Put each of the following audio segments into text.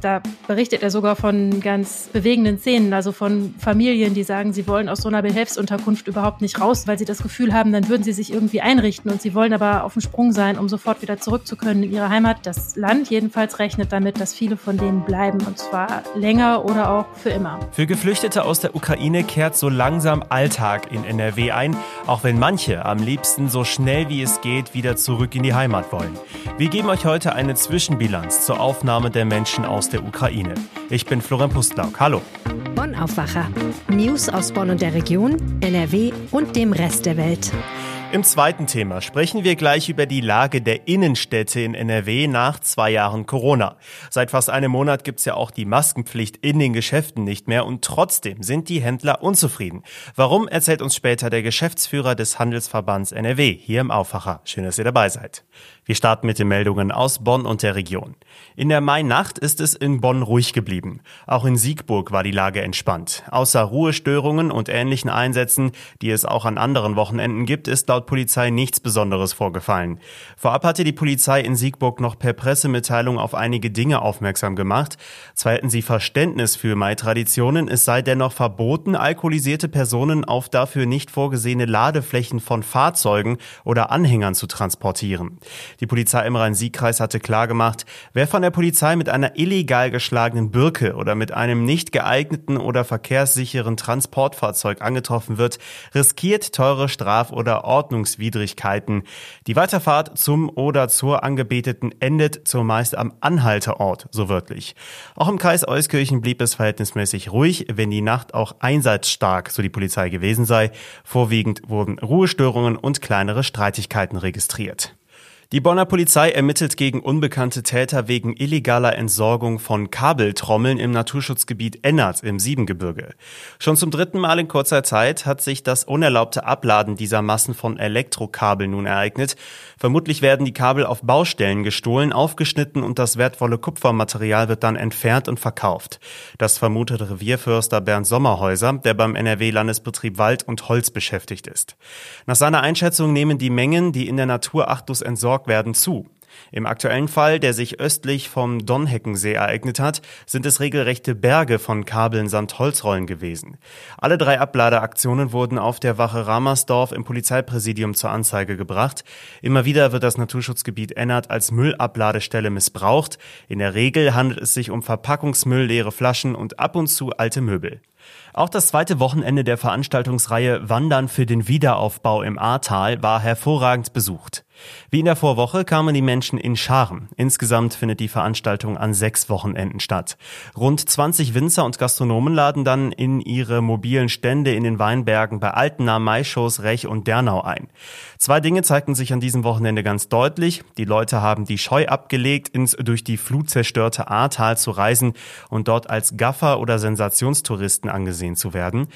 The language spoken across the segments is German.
Da berichtet er sogar von ganz bewegenden Szenen, also von Familien, die sagen, sie wollen aus so einer Behelfsunterkunft überhaupt nicht raus, weil sie das Gefühl haben, dann würden sie sich irgendwie einrichten und sie wollen aber auf dem Sprung sein, um sofort wieder zurück zu können in ihre Heimat. Das Land jedenfalls rechnet damit, dass viele von denen bleiben und zwar länger oder auch für immer. Für Geflüchtete aus der Ukraine kehrt so langsam Alltag in NRW ein, auch wenn manche am liebsten so schnell wie es geht wieder zurück in die Heimat wollen. Wir geben euch heute eine Zwischenbilanz zur Aufnahme der Menschen aus der Ukraine. Ich bin Florian Pustlauk. Hallo. Bonn Aufwacher. News aus Bonn und der Region, NRW und dem Rest der Welt. Im zweiten Thema sprechen wir gleich über die Lage der Innenstädte in NRW nach zwei Jahren Corona. Seit fast einem Monat gibt's ja auch die Maskenpflicht in den Geschäften nicht mehr und trotzdem sind die Händler unzufrieden. Warum, erzählt uns später der Geschäftsführer des Handelsverbands NRW hier im Aufwacher. Schön, dass ihr dabei seid. Wir starten mit den Meldungen aus Bonn und der Region. In der Mainacht ist es in Bonn ruhig geblieben. Auch in Siegburg war die Lage entspannt. Außer Ruhestörungen und ähnlichen Einsätzen, die es auch an anderen Wochenenden gibt, ist laut Polizei nichts Besonderes vorgefallen. Vorab hatte die Polizei in Siegburg noch per Pressemitteilung auf einige Dinge aufmerksam gemacht. Zwar hätten sie Verständnis für Mai-Traditionen, es sei dennoch verboten, alkoholisierte Personen auf dafür nicht vorgesehene Ladeflächen von Fahrzeugen oder Anhängern zu transportieren. Die Polizei im Rhein-Sieg-Kreis hatte klargemacht, wer von der Polizei mit einer illegal geschlagenen Birke oder mit einem nicht geeigneten oder verkehrssicheren Transportfahrzeug angetroffen wird, riskiert teure Straf- oder Ordnungswidrigkeiten. Die Weiterfahrt zum oder zur Angebeteten endet zumeist am Anhalteort, so wörtlich. Auch im Kreis Euskirchen blieb es verhältnismäßig ruhig, wenn die Nacht auch einsatzstark, so die Polizei gewesen sei. Vorwiegend wurden Ruhestörungen und kleinere Streitigkeiten registriert. Die Bonner Polizei ermittelt gegen unbekannte Täter wegen illegaler Entsorgung von Kabeltrommeln im Naturschutzgebiet Ennert im Siebengebirge. Schon zum dritten Mal in kurzer Zeit hat sich das unerlaubte Abladen dieser Massen von Elektrokabeln nun ereignet. Vermutlich werden die Kabel auf Baustellen gestohlen, aufgeschnitten und das wertvolle Kupfermaterial wird dann entfernt und verkauft. Das vermutet Revierförster Bernd Sommerhäuser, der beim NRW-Landesbetrieb Wald und Holz beschäftigt ist. Nach seiner Einschätzung nehmen die Mengen, die in der Natur achtlos entsorgt versorgt werden, zu. Im aktuellen Fall, der sich östlich vom Donheckensee ereignet hat, sind es regelrechte Berge von Kabeln samt Holzrollen gewesen. Alle drei Abladeaktionen wurden auf der Wache Ramersdorf im Polizeipräsidium zur Anzeige gebracht. Immer wieder wird das Naturschutzgebiet Ennert als Müllabladestelle missbraucht. In der Regel handelt es sich um Verpackungsmüll, leere Flaschen und ab und zu alte Möbel. Auch das zweite Wochenende der Veranstaltungsreihe Wandern für den Wiederaufbau im Ahrtal war hervorragend besucht. Wie in der Vorwoche kamen die Menschen in Scharen. Insgesamt findet die Veranstaltung an sechs Wochenenden statt. Rund 20 Winzer und Gastronomen laden dann in ihre mobilen Stände in den Weinbergen bei Altena, Maischows, Rech und Dernau ein. Zwei Dinge zeigten sich an diesem Wochenende ganz deutlich. Die Leute haben die Scheu abgelegt, ins durch die Flut zerstörte Ahrtal zu reisen und dort als Gaffer oder Sensationstouristen angesehen zu werden.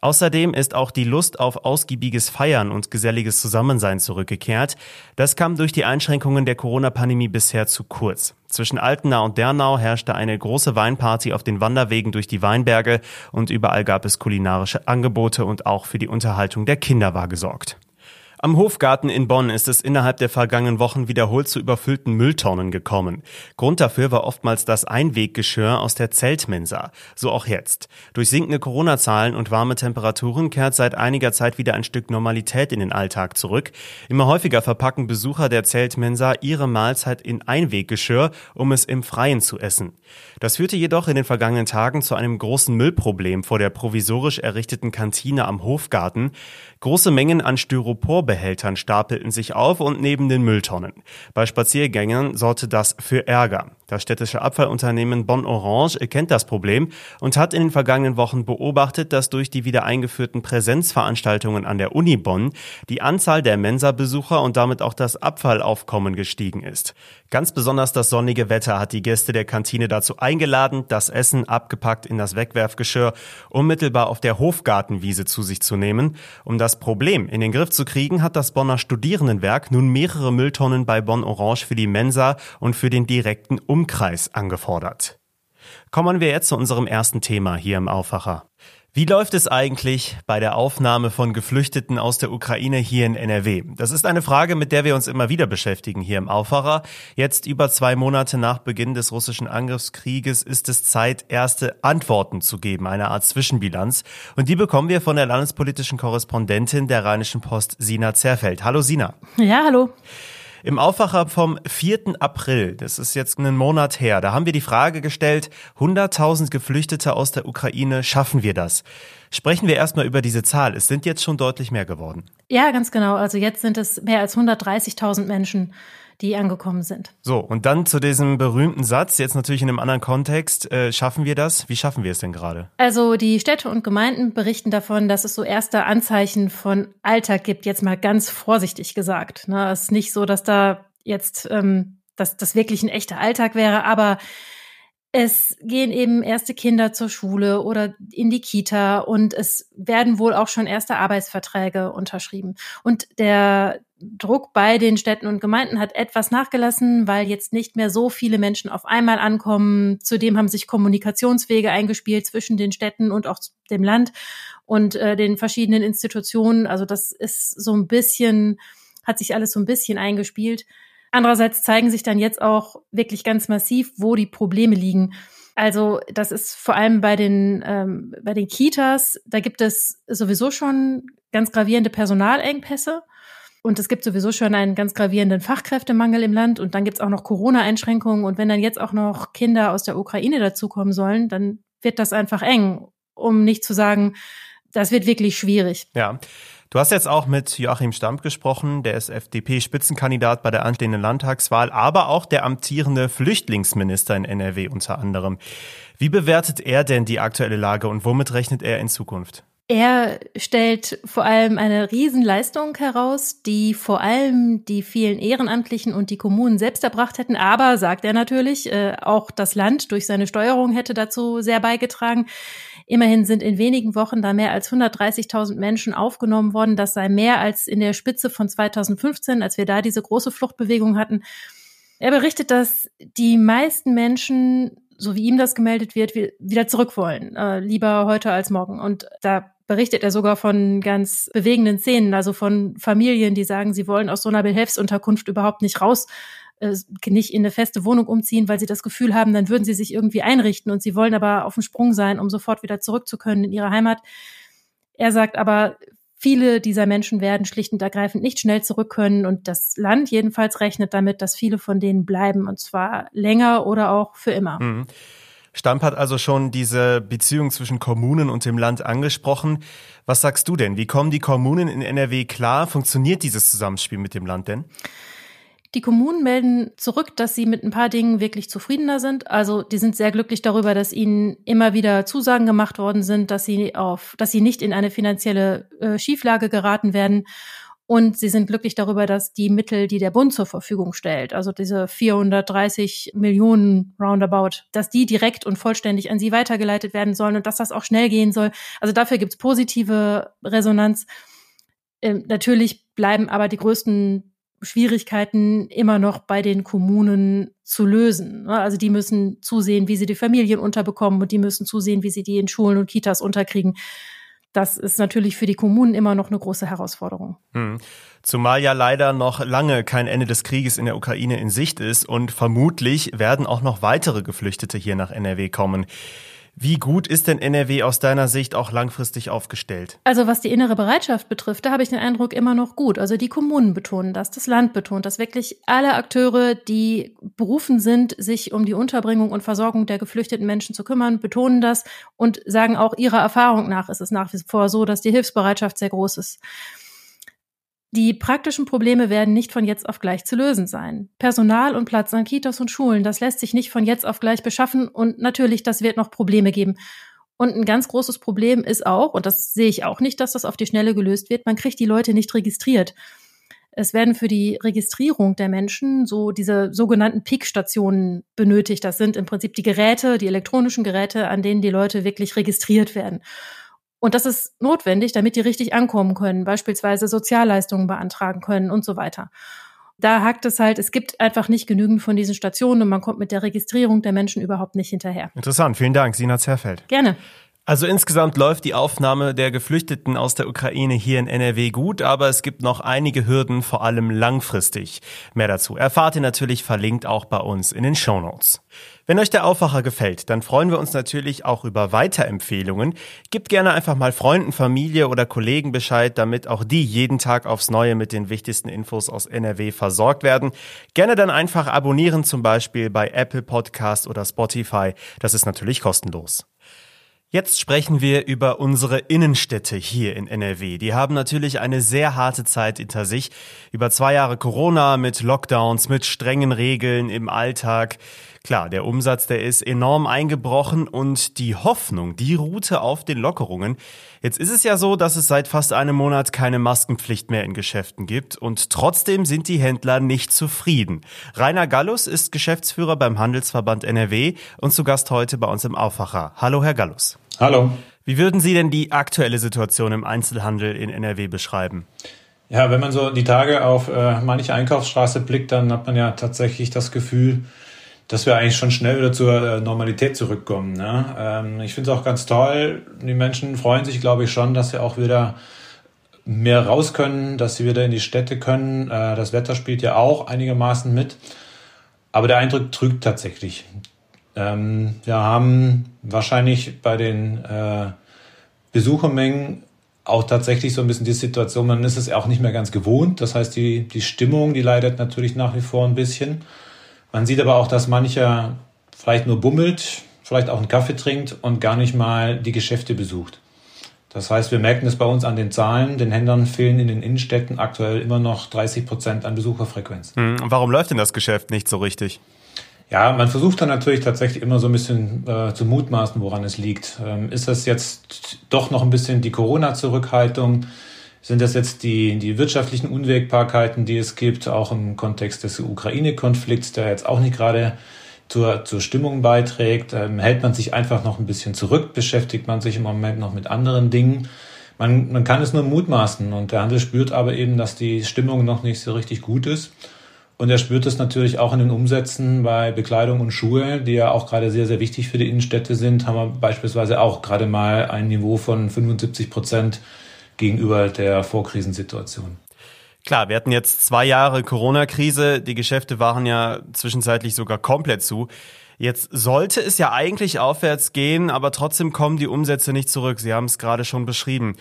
Außerdem ist auch die Lust auf ausgiebiges Feiern und geselliges Zusammensein zurückgekehrt. Das kam durch die Einschränkungen der Corona-Pandemie bisher zu kurz. Zwischen Altena und Dernau herrschte eine große Weinparty auf den Wanderwegen durch die Weinberge und überall gab es kulinarische Angebote und auch für die Unterhaltung der Kinder war gesorgt. Am Hofgarten in Bonn ist es innerhalb der vergangenen Wochen wiederholt zu überfüllten Mülltonnen gekommen. Grund dafür war oftmals das Einweggeschirr aus der Zeltmensa. So auch jetzt. Durch sinkende Corona-Zahlen und warme Temperaturen kehrt seit einiger Zeit wieder ein Stück Normalität in den Alltag zurück. Immer häufiger verpacken Besucher der Zeltmensa ihre Mahlzeit in Einweggeschirr, um es im Freien zu essen. Das führte jedoch in den vergangenen Tagen zu einem großen Müllproblem vor der provisorisch errichteten Kantine am Hofgarten. Große Mengen an Styroporbehältern stapelten sich auf und neben den Mülltonnen. Bei Spaziergängern sorgte das für Ärger. Das städtische Abfallunternehmen Bonn Orange erkennt das Problem und hat in den vergangenen Wochen beobachtet, dass durch die wieder eingeführten Präsenzveranstaltungen an der Uni Bonn die Anzahl der Mensa-Besucher und damit auch das Abfallaufkommen gestiegen ist. Ganz besonders das sonnige Wetter hat die Gäste der Kantine dazu eingeladen, das Essen abgepackt in das Wegwerfgeschirr unmittelbar auf der Hofgartenwiese zu sich zu nehmen. Um das Problem in den Griff zu kriegen, hat das Bonner Studierendenwerk nun mehrere Mülltonnen bei Bonn Orange für die Mensa und für den direkten Umkreis angefordert. Kommen wir jetzt zu unserem ersten Thema hier im Aufwacher. Wie läuft es eigentlich bei der Aufnahme von Geflüchteten aus der Ukraine hier in NRW? Das ist eine Frage, mit der wir uns immer wieder beschäftigen hier im Aufwacher. Jetzt über zwei Monate nach Beginn des russischen Angriffskrieges ist es Zeit, erste Antworten zu geben, eine Art Zwischenbilanz. Und die bekommen wir von der landespolitischen Korrespondentin der Rheinischen Post, Sina Zerfeld. Hallo Sina. Ja, hallo. Im Aufwacher vom 4. April, das ist jetzt einen Monat her, da haben wir die Frage gestellt, 100.000 Geflüchtete aus der Ukraine, schaffen wir das? Sprechen wir erstmal über diese Zahl. Es sind jetzt schon deutlich mehr geworden. Ja, ganz genau. Also jetzt sind es mehr als 130.000 Menschen, die angekommen sind. So, und dann zu diesem berühmten Satz, jetzt natürlich in einem anderen Kontext, äh, schaffen wir das? Wie schaffen wir es denn gerade? Also die Städte und Gemeinden berichten davon, dass es so erste Anzeichen von Alltag gibt, jetzt mal ganz vorsichtig gesagt. Ne, es ist nicht so, dass da jetzt ähm, dass das wirklich ein echter Alltag wäre, aber es gehen eben erste Kinder zur Schule oder in die Kita und es werden wohl auch schon erste Arbeitsverträge unterschrieben. Und der Druck bei den Städten und Gemeinden hat etwas nachgelassen, weil jetzt nicht mehr so viele Menschen auf einmal ankommen. Zudem haben sich Kommunikationswege eingespielt zwischen den Städten und auch dem Land und äh, den verschiedenen Institutionen. Also das ist so ein bisschen, hat sich alles so ein bisschen eingespielt. Andererseits zeigen sich dann jetzt auch wirklich ganz massiv, wo die Probleme liegen. Also das ist vor allem bei den, ähm, bei den Kitas, da gibt es sowieso schon ganz gravierende Personalengpässe. Und es gibt sowieso schon einen ganz gravierenden Fachkräftemangel im Land. Und dann gibt es auch noch Corona-Einschränkungen. Und wenn dann jetzt auch noch Kinder aus der Ukraine dazukommen sollen, dann wird das einfach eng, um nicht zu sagen, das wird wirklich schwierig. Ja. Du hast jetzt auch mit Joachim Stamp gesprochen, der ist FDP-Spitzenkandidat bei der anstehenden Landtagswahl, aber auch der amtierende Flüchtlingsminister in NRW unter anderem. Wie bewertet er denn die aktuelle Lage und womit rechnet er in Zukunft? Er stellt vor allem eine Riesenleistung heraus, die vor allem die vielen Ehrenamtlichen und die Kommunen selbst erbracht hätten. Aber, sagt er natürlich, äh, auch das Land durch seine Steuerung hätte dazu sehr beigetragen. Immerhin sind in wenigen Wochen da mehr als 130.000 Menschen aufgenommen worden. Das sei mehr als in der Spitze von 2015, als wir da diese große Fluchtbewegung hatten. Er berichtet, dass die meisten Menschen so wie ihm das gemeldet wird, wieder zurück wollen. Äh, lieber heute als morgen. Und da berichtet er sogar von ganz bewegenden Szenen, also von Familien, die sagen, sie wollen aus so einer Behelfsunterkunft überhaupt nicht raus, äh, nicht in eine feste Wohnung umziehen, weil sie das Gefühl haben, dann würden sie sich irgendwie einrichten und sie wollen aber auf dem Sprung sein, um sofort wieder zurück zu können in ihre Heimat. Er sagt aber, viele dieser Menschen werden schlicht und ergreifend nicht schnell zurück können und das Land jedenfalls rechnet damit, dass viele von denen bleiben und zwar länger oder auch für immer. Mhm. Stamp hat also schon diese Beziehung zwischen Kommunen und dem Land angesprochen. Was sagst du denn? Wie kommen die Kommunen in NRW klar? Funktioniert dieses Zusammenspiel mit dem Land denn? Die Kommunen melden zurück, dass sie mit ein paar Dingen wirklich zufriedener sind. Also die sind sehr glücklich darüber, dass ihnen immer wieder Zusagen gemacht worden sind, dass sie auf, dass sie nicht in eine finanzielle äh, Schieflage geraten werden und sie sind glücklich darüber, dass die Mittel, die der Bund zur Verfügung stellt, also diese 430 Millionen Roundabout, dass die direkt und vollständig an sie weitergeleitet werden sollen und dass das auch schnell gehen soll. Also dafür gibt's positive Resonanz. Ähm, natürlich bleiben aber die größten Schwierigkeiten immer noch bei den Kommunen zu lösen. Ne? Also die müssen zusehen, wie sie die Familien unterbekommen und die müssen zusehen, wie sie die in Schulen und Kitas unterkriegen das ist natürlich für die Kommunen immer noch eine große Herausforderung. Hm. Zumal ja leider noch lange kein Ende des Krieges in der Ukraine in Sicht ist und vermutlich werden auch noch weitere Geflüchtete hier nach NRW kommen. Wie gut ist denn NRW aus deiner Sicht auch langfristig aufgestellt? Also was die innere Bereitschaft betrifft, da habe ich den Eindruck immer noch gut. Also die Kommunen betonen das, das Land betont das, wirklich alle Akteure, die berufen sind, sich um die Unterbringung und Versorgung der geflüchteten Menschen zu kümmern, betonen das und sagen auch ihrer Erfahrung nach ist es nach wie vor so, dass die Hilfsbereitschaft sehr groß ist. Die praktischen Probleme werden nicht von jetzt auf gleich zu lösen sein. Personal und Platz an Kitas und Schulen, das lässt sich nicht von jetzt auf gleich beschaffen und natürlich, das wird noch Probleme geben. Und ein ganz großes Problem ist auch, und das sehe ich auch nicht, dass das auf die Schnelle gelöst wird, man kriegt die Leute nicht registriert. Es werden für die Registrierung der Menschen so diese sogenannten PIC-Stationen benötigt. Das sind im Prinzip die Geräte, die elektronischen Geräte, an denen die Leute wirklich registriert werden. Und das ist notwendig, damit die richtig ankommen können, beispielsweise Sozialleistungen beantragen können und so weiter. Da hakt es halt, es gibt einfach nicht genügend von diesen Stationen und man kommt mit der Registrierung der Menschen überhaupt nicht hinterher. Interessant, vielen Dank, Sina Zerfeld. Gerne. Also insgesamt läuft die Aufnahme der Geflüchteten aus der Ukraine hier in NRW gut, aber es gibt noch einige Hürden, vor allem langfristig. Mehr dazu erfahrt ihr natürlich verlinkt auch bei uns in den Shownotes. Wenn euch der Aufwacher gefällt, dann freuen wir uns natürlich auch über Weiterempfehlungen. Gebt gerne einfach mal Freunden, Familie oder Kollegen Bescheid, damit auch die jeden Tag aufs Neue mit den wichtigsten Infos aus NRW versorgt werden. Gerne dann einfach abonnieren, zum Beispiel bei Apple Podcast oder Spotify. Das ist natürlich kostenlos. Jetzt sprechen wir über unsere Innenstädte hier in NRW. Die haben natürlich eine sehr harte Zeit hinter sich. Über zwei Jahre Corona mit Lockdowns, mit strengen Regeln im Alltag. Klar, der Umsatz, der ist enorm eingebrochen und die Hoffnung, die ruhte auf den Lockerungen. Jetzt ist es ja so, dass es seit fast einem Monat keine Maskenpflicht mehr in Geschäften gibt und trotzdem sind die Händler nicht zufrieden. Rainer Gallus ist Geschäftsführer beim Handelsverband NRW und zu Gast heute bei uns im Aufwacher. Hallo, Herr Gallus. Hallo. Wie würden Sie denn die aktuelle Situation im Einzelhandel in NRW beschreiben? Ja, wenn man so die Tage auf äh, manche Einkaufsstraße blickt, dann hat man ja tatsächlich das Gefühl, dass wir eigentlich schon schnell wieder zur äh, Normalität zurückkommen. Ne? Ähm, ich finde es auch ganz toll. Die Menschen freuen sich, glaube ich, schon, dass sie auch wieder mehr raus können, dass sie wieder in die Städte können. Äh, das Wetter spielt ja auch einigermaßen mit. Aber der Eindruck trügt tatsächlich. Ähm, wir haben wahrscheinlich bei den äh, Besuchermengen auch tatsächlich so ein bisschen die Situation, man ist es auch nicht mehr ganz gewohnt. Das heißt, die, die Stimmung, die leidet natürlich nach wie vor ein bisschen. Man sieht aber auch, dass mancher vielleicht nur bummelt, vielleicht auch einen Kaffee trinkt und gar nicht mal die Geschäfte besucht. Das heißt, wir merken es bei uns an den Zahlen. Den Händlern fehlen in den Innenstädten aktuell immer noch 30 Prozent an Besucherfrequenz. Hm, und warum läuft denn das Geschäft nicht so richtig? Ja, man versucht dann natürlich tatsächlich immer so ein bisschen äh, zu mutmaßen, woran es liegt. Ähm, ist das jetzt doch noch ein bisschen die Corona-Zurückhaltung? Sind das jetzt die, die wirtschaftlichen Unwägbarkeiten, die es gibt, auch im Kontext des Ukraine-Konflikts, der jetzt auch nicht gerade zur, zur Stimmung beiträgt? Ähm, hält man sich einfach noch ein bisschen zurück? Beschäftigt man sich im Moment noch mit anderen Dingen? Man, man kann es nur mutmaßen und der Handel spürt aber eben, dass die Stimmung noch nicht so richtig gut ist. Und er spürt es natürlich auch in den Umsätzen bei Bekleidung und Schuhe, die ja auch gerade sehr, sehr wichtig für die Innenstädte sind, haben wir beispielsweise auch gerade mal ein Niveau von 75 Prozent gegenüber der Vorkrisensituation. Klar, wir hatten jetzt zwei Jahre Corona-Krise. Die Geschäfte waren ja zwischenzeitlich sogar komplett zu. Jetzt sollte es ja eigentlich aufwärts gehen, aber trotzdem kommen die Umsätze nicht zurück. Sie haben es gerade schon beschrieben.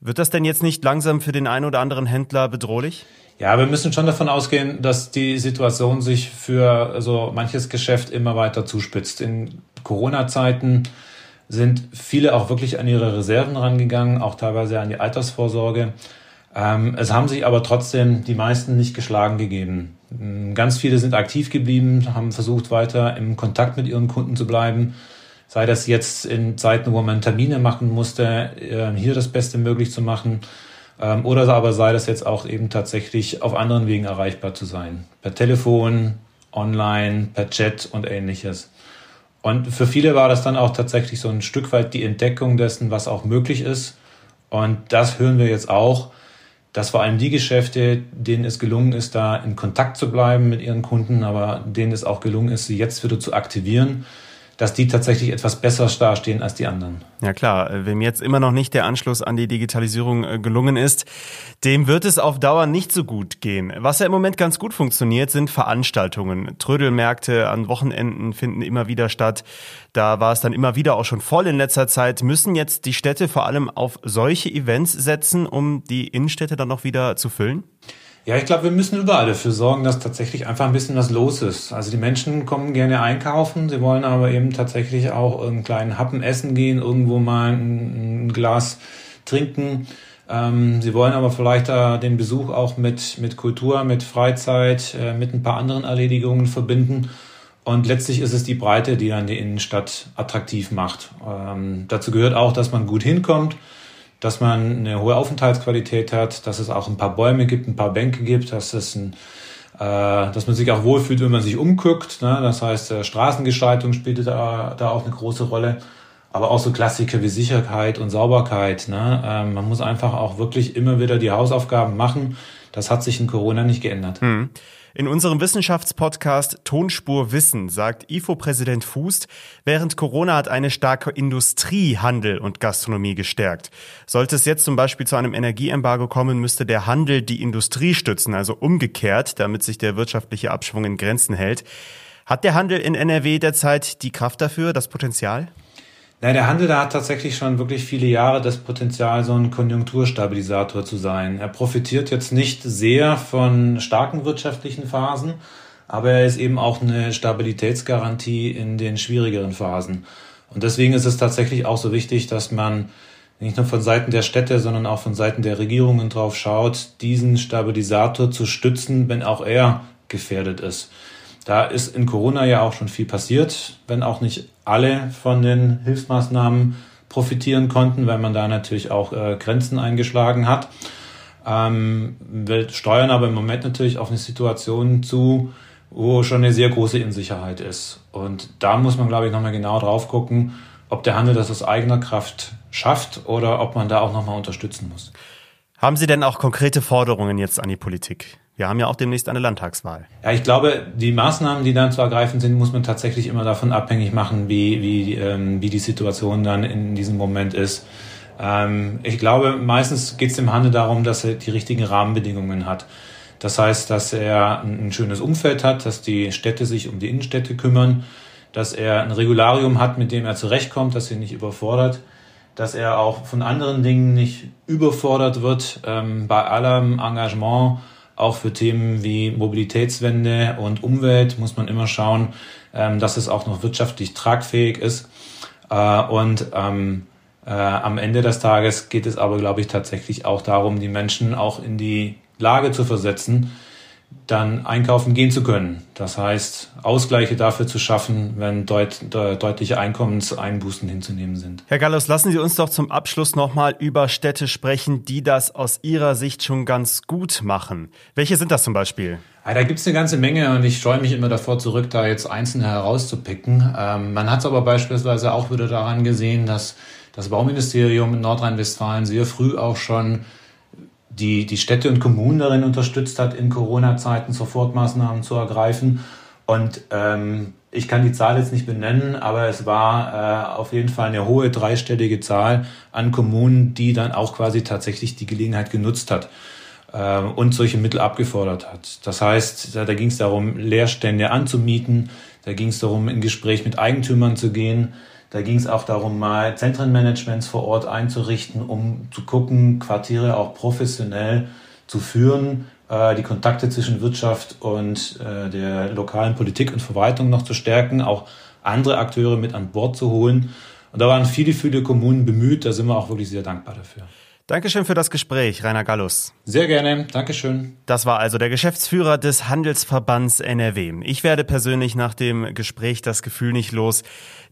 Wird das denn jetzt nicht langsam für den einen oder anderen Händler bedrohlich? Ja, wir müssen schon davon ausgehen, dass die Situation sich für also manches Geschäft immer weiter zuspitzt. In Corona-Zeiten sind viele auch wirklich an ihre Reserven rangegangen, auch teilweise an die Altersvorsorge. Ähm, es haben sich aber trotzdem die meisten nicht geschlagen gegeben. Ähm, ganz viele sind aktiv geblieben, haben versucht, weiter im Kontakt mit ihren Kunden zu bleiben. Sei das jetzt in Zeiten, wo man Termine machen musste, äh, hier das Beste möglich zu machen. Ähm, oder aber sei das jetzt auch eben tatsächlich auf anderen Wegen erreichbar zu sein. Per Telefon, online, per Chat und ähnliches. Und für viele war das dann auch tatsächlich so ein Stück weit die Entdeckung dessen, was auch möglich ist. Und das hören wir jetzt auch, dass vor allem die Geschäfte, denen es gelungen ist, da in Kontakt zu bleiben mit ihren Kunden, aber denen es auch gelungen ist, sie jetzt wieder zu aktivieren, dass die tatsächlich etwas besser dastehen als die anderen. Ja klar, wem jetzt immer noch nicht der Anschluss an die Digitalisierung äh, gelungen ist, dem wird es auf Dauer nicht so gut gehen. Was ja im Moment ganz gut funktioniert, sind Veranstaltungen. Trödelmärkte an Wochenenden finden immer wieder statt. Da war es dann immer wieder auch schon voll in letzter Zeit. Müssen jetzt die Städte vor allem auf solche Events setzen, um die Innenstädte dann noch wieder zu füllen? Ja, ich glaube, wir müssen überall dafür sorgen, dass tatsächlich einfach ein bisschen was los ist. Also die Menschen kommen gerne einkaufen, sie wollen aber eben tatsächlich auch einen kleinen Happen essen gehen, irgendwo mal ein, ein Glas trinken. Ähm, sie wollen aber vielleicht äh, den Besuch auch mit, mit Kultur, mit Freizeit, äh, mit ein paar anderen Erledigungen verbinden. Und letztlich ist es die Breite, die dann die Innenstadt attraktiv macht. Ähm, dazu gehört auch, dass man gut hinkommt dass man eine hohe Aufenthaltsqualität hat, dass es auch ein paar Bäume gibt, ein paar Bänke gibt, dass es ein äh, dass man sich auch wohlfühlt, wenn man sich umguckt. Ne? Das heißt, äh, Straßengestaltung spielt da, da auch eine große Rolle. Aber auch so Klassiker wie Sicherheit und Sauberkeit. Ne? Ähm, man muss einfach auch wirklich immer wieder die Hausaufgaben machen. Das hat sich in Corona nicht geändert. Hm. In unserem Wissenschaftspodcast Tonspur Wissen sagt IFO-Präsident Fußt, während Corona hat eine starke Industrie Handel und Gastronomie gestärkt. Sollte es jetzt zum Beispiel zu einem Energieembargo kommen, müsste der Handel die Industrie stützen, also umgekehrt, damit sich der wirtschaftliche Abschwung in Grenzen hält. Hat der Handel in NRW derzeit die Kraft dafür, das Potenzial? Nein, der Handel, da hat tatsächlich schon wirklich viele Jahre das Potenzial, so ein Konjunkturstabilisator zu sein. Er profitiert jetzt nicht sehr von starken wirtschaftlichen Phasen, aber er ist eben auch eine Stabilitätsgarantie in den schwierigeren Phasen. Und deswegen ist es tatsächlich auch so wichtig, dass man nicht nur von Seiten der Städte, sondern auch von Seiten der Regierungen drauf schaut, diesen Stabilisator zu stützen, wenn auch er gefährdet ist. Da ist in Corona ja auch schon viel passiert, wenn auch nicht alle von den Hilfsmaßnahmen profitieren konnten, weil man da natürlich auch äh, Grenzen eingeschlagen hat. Ähm, wir steuern aber im Moment natürlich auf eine Situation zu, wo schon eine sehr große Unsicherheit ist. Und da muss man, glaube ich, nochmal genau drauf gucken, ob der Handel das aus eigener Kraft schafft oder ob man da auch nochmal unterstützen muss. Haben Sie denn auch konkrete Forderungen jetzt an die Politik? Wir haben ja auch demnächst eine Landtagswahl. Ja, ich glaube, die Maßnahmen, die dann zu ergreifen sind, muss man tatsächlich immer davon abhängig machen, wie, wie, ähm, wie die Situation dann in diesem Moment ist. Ähm, ich glaube, meistens geht es dem Handel darum, dass er die richtigen Rahmenbedingungen hat. Das heißt, dass er ein schönes Umfeld hat, dass die Städte sich um die Innenstädte kümmern, dass er ein Regularium hat, mit dem er zurechtkommt, dass er nicht überfordert, dass er auch von anderen Dingen nicht überfordert wird. Ähm, bei allem Engagement auch für Themen wie Mobilitätswende und Umwelt muss man immer schauen, ähm, dass es auch noch wirtschaftlich tragfähig ist. Äh, und ähm, äh, am Ende des Tages geht es aber, glaube ich, tatsächlich auch darum, die Menschen auch in die Lage zu versetzen, dann einkaufen gehen zu können. Das heißt, Ausgleiche dafür zu schaffen, wenn deut de deutliche Einkommenseinbußen hinzunehmen sind. Herr Gallus, lassen Sie uns doch zum Abschluss nochmal über Städte sprechen, die das aus Ihrer Sicht schon ganz gut machen. Welche sind das zum Beispiel? Ja, da gibt es eine ganze Menge und ich scheue mich immer davor zurück, da jetzt einzelne herauszupicken. Ähm, man hat es aber beispielsweise auch wieder daran gesehen, dass das Bauministerium in Nordrhein-Westfalen sehr früh auch schon die, die Städte und Kommunen darin unterstützt hat, in Corona-Zeiten Sofortmaßnahmen zu ergreifen. Und ähm, ich kann die Zahl jetzt nicht benennen, aber es war äh, auf jeden Fall eine hohe dreistellige Zahl an Kommunen, die dann auch quasi tatsächlich die Gelegenheit genutzt hat äh, und solche Mittel abgefordert hat. Das heißt, da, da ging es darum, Leerstände anzumieten, da ging es darum, in Gespräch mit Eigentümern zu gehen, da ging es auch darum, mal Zentrenmanagements vor Ort einzurichten, um zu gucken, Quartiere auch professionell zu führen, äh, die Kontakte zwischen Wirtschaft und äh, der lokalen Politik und Verwaltung noch zu stärken, auch andere Akteure mit an Bord zu holen. Und da waren viele, viele Kommunen bemüht. Da sind wir auch wirklich sehr dankbar dafür. Dankeschön für das Gespräch, Rainer Gallus. Sehr gerne, Dankeschön. Das war also der Geschäftsführer des Handelsverbands NRW. Ich werde persönlich nach dem Gespräch das Gefühl nicht los,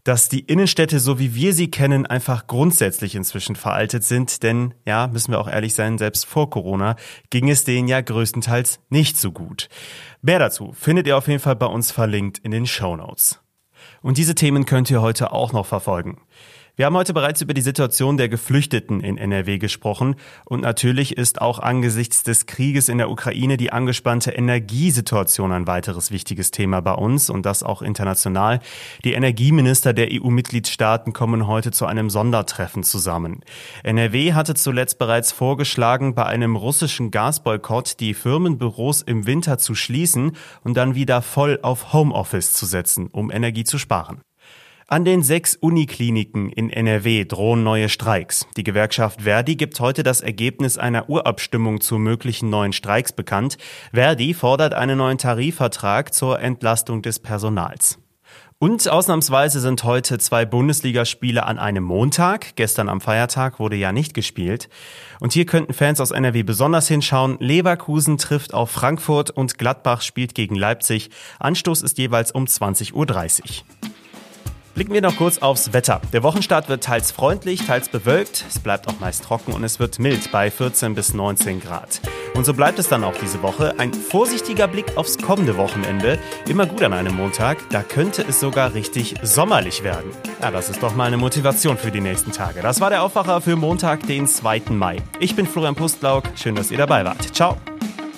dass die Innenstädte, so wie wir sie kennen, einfach grundsätzlich inzwischen veraltet sind. Denn, ja, müssen wir auch ehrlich sein, selbst vor Corona ging es denen ja größtenteils nicht so gut. Mehr dazu findet ihr auf jeden Fall bei uns verlinkt in den Show Notes. Und diese Themen könnt ihr heute auch noch verfolgen. Wir haben heute bereits über die Situation der Geflüchteten in NRW gesprochen und natürlich ist auch angesichts des Krieges in der Ukraine die angespannte Energiesituation ein weiteres wichtiges Thema bei uns und das auch international. Die Energieminister der EU-Mitgliedstaaten kommen heute zu einem Sondertreffen zusammen. NRW hatte zuletzt bereits vorgeschlagen, bei einem russischen Gasboykott die Firmenbüros im Winter zu schließen und dann wieder voll auf Homeoffice zu setzen, um Energie zu sparen. An den sechs Unikliniken in NRW drohen neue Streiks. Die Gewerkschaft Verdi gibt heute das Ergebnis einer Urabstimmung zu möglichen neuen Streiks bekannt. Verdi fordert einen neuen Tarifvertrag zur Entlastung des Personals. Und ausnahmsweise sind heute zwei Bundesligaspiele an einem Montag. Gestern am Feiertag wurde ja nicht gespielt. Und hier könnten Fans aus NRW besonders hinschauen. Leverkusen trifft auf Frankfurt und Gladbach spielt gegen Leipzig. Anstoß ist jeweils um 20.30 Uhr. Blicken wir noch kurz aufs Wetter. Der Wochenstart wird teils freundlich, teils bewölkt. Es bleibt auch meist trocken und es wird mild bei 14 bis 19 Grad. Und so bleibt es dann auch diese Woche. Ein vorsichtiger Blick aufs kommende Wochenende. Immer gut an einem Montag. Da könnte es sogar richtig sommerlich werden. Ja, das ist doch mal eine Motivation für die nächsten Tage. Das war der Aufwacher für Montag, den 2. Mai. Ich bin Florian Pustlauk. Schön, dass ihr dabei wart. Ciao.